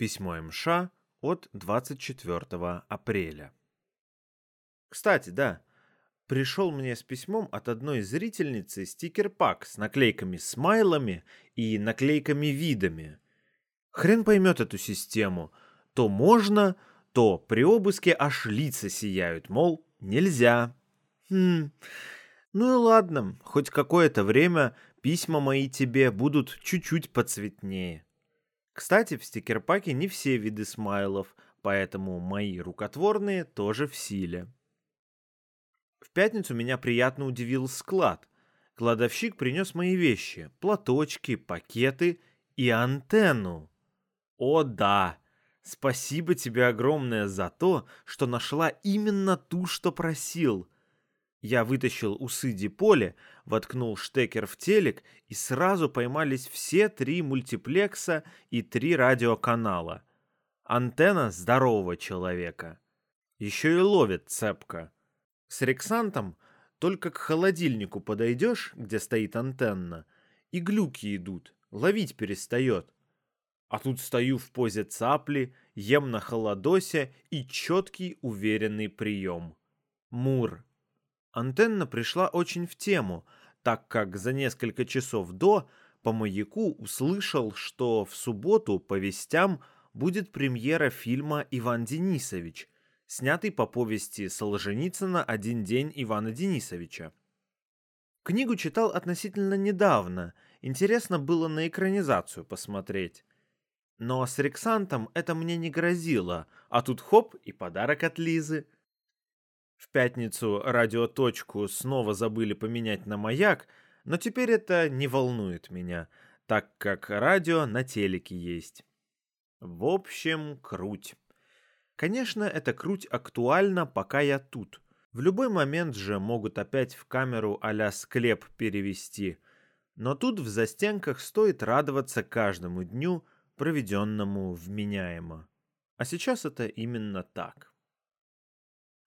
Письмо МШ от 24 апреля. Кстати, да, пришел мне с письмом от одной зрительницы стикер-пак с наклейками-смайлами и наклейками-видами. Хрен поймет эту систему. То можно, то при обыске аж лица сияют, мол, нельзя. Хм, ну и ладно, хоть какое-то время письма мои тебе будут чуть-чуть поцветнее. Кстати, в стикер-паке не все виды смайлов, поэтому мои рукотворные тоже в силе. В пятницу меня приятно удивил склад. Кладовщик принес мои вещи, платочки, пакеты и антенну. О да, спасибо тебе огромное за то, что нашла именно ту, что просил. Я вытащил усы Диполе, воткнул штекер в телек, и сразу поймались все три мультиплекса и три радиоканала. Антенна здорового человека. Еще и ловит цепко. С Рексантом только к холодильнику подойдешь, где стоит антенна, и глюки идут, ловить перестает. А тут стою в позе цапли, ем на холодосе и четкий уверенный прием. Мур. Антенна пришла очень в тему, так как за несколько часов до по маяку услышал, что в субботу по вестям будет премьера фильма «Иван Денисович», снятый по повести Солженицына «Один день Ивана Денисовича». Книгу читал относительно недавно, интересно было на экранизацию посмотреть. Но с Рексантом это мне не грозило, а тут хоп и подарок от Лизы – в пятницу радиоточку снова забыли поменять на маяк, но теперь это не волнует меня, так как радио на телеке есть. В общем, круть. Конечно, эта круть актуальна, пока я тут. В любой момент же могут опять в камеру а склеп перевести. Но тут в застенках стоит радоваться каждому дню, проведенному вменяемо. А сейчас это именно так.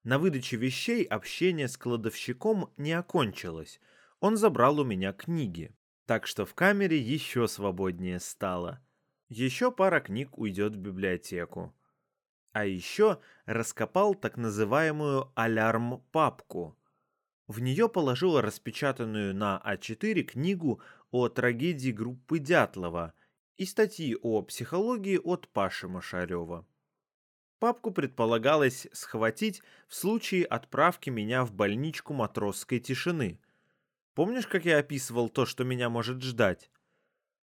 На выдаче вещей общение с кладовщиком не окончилось. Он забрал у меня книги. Так что в камере еще свободнее стало. Еще пара книг уйдет в библиотеку. А еще раскопал так называемую алярм-папку. В нее положил распечатанную на А4 книгу о трагедии группы Дятлова и статьи о психологии от Паши Машарева. Папку предполагалось схватить в случае отправки меня в больничку матросской тишины. Помнишь, как я описывал то, что меня может ждать?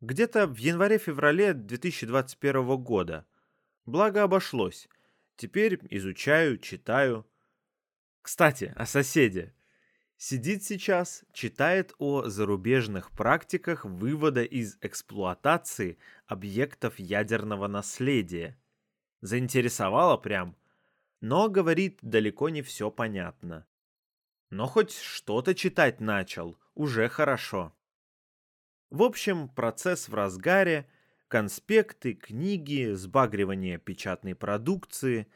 Где-то в январе-феврале 2021 года. Благо обошлось. Теперь изучаю, читаю. Кстати, о соседе. Сидит сейчас, читает о зарубежных практиках вывода из эксплуатации объектов ядерного наследия заинтересовало прям. Но, говорит, далеко не все понятно. Но хоть что-то читать начал, уже хорошо. В общем, процесс в разгаре, конспекты, книги, сбагривание печатной продукции.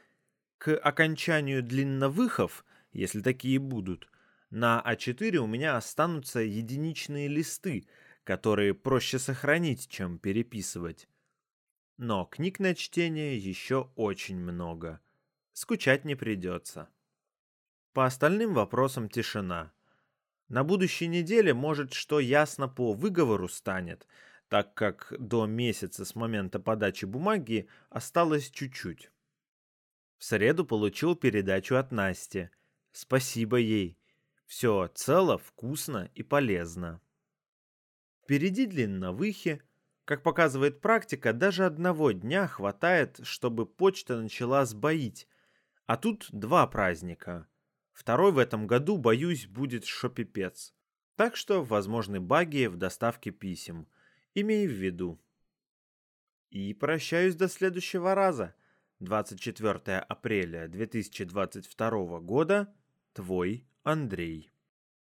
К окончанию длинновыхов, если такие будут, на А4 у меня останутся единичные листы, которые проще сохранить, чем переписывать. Но книг на чтение еще очень много. Скучать не придется. По остальным вопросам тишина. На будущей неделе, может, что ясно по выговору станет, так как до месяца с момента подачи бумаги осталось чуть-чуть. В среду получил передачу от Насти. Спасибо ей. Все цело, вкусно и полезно. Впереди длинновыхи, как показывает практика, даже одного дня хватает, чтобы почта начала сбоить. А тут два праздника. Второй в этом году, боюсь, будет шопипец. Так что возможны баги в доставке писем. Имей в виду. И прощаюсь до следующего раза. 24 апреля 2022 года. Твой Андрей.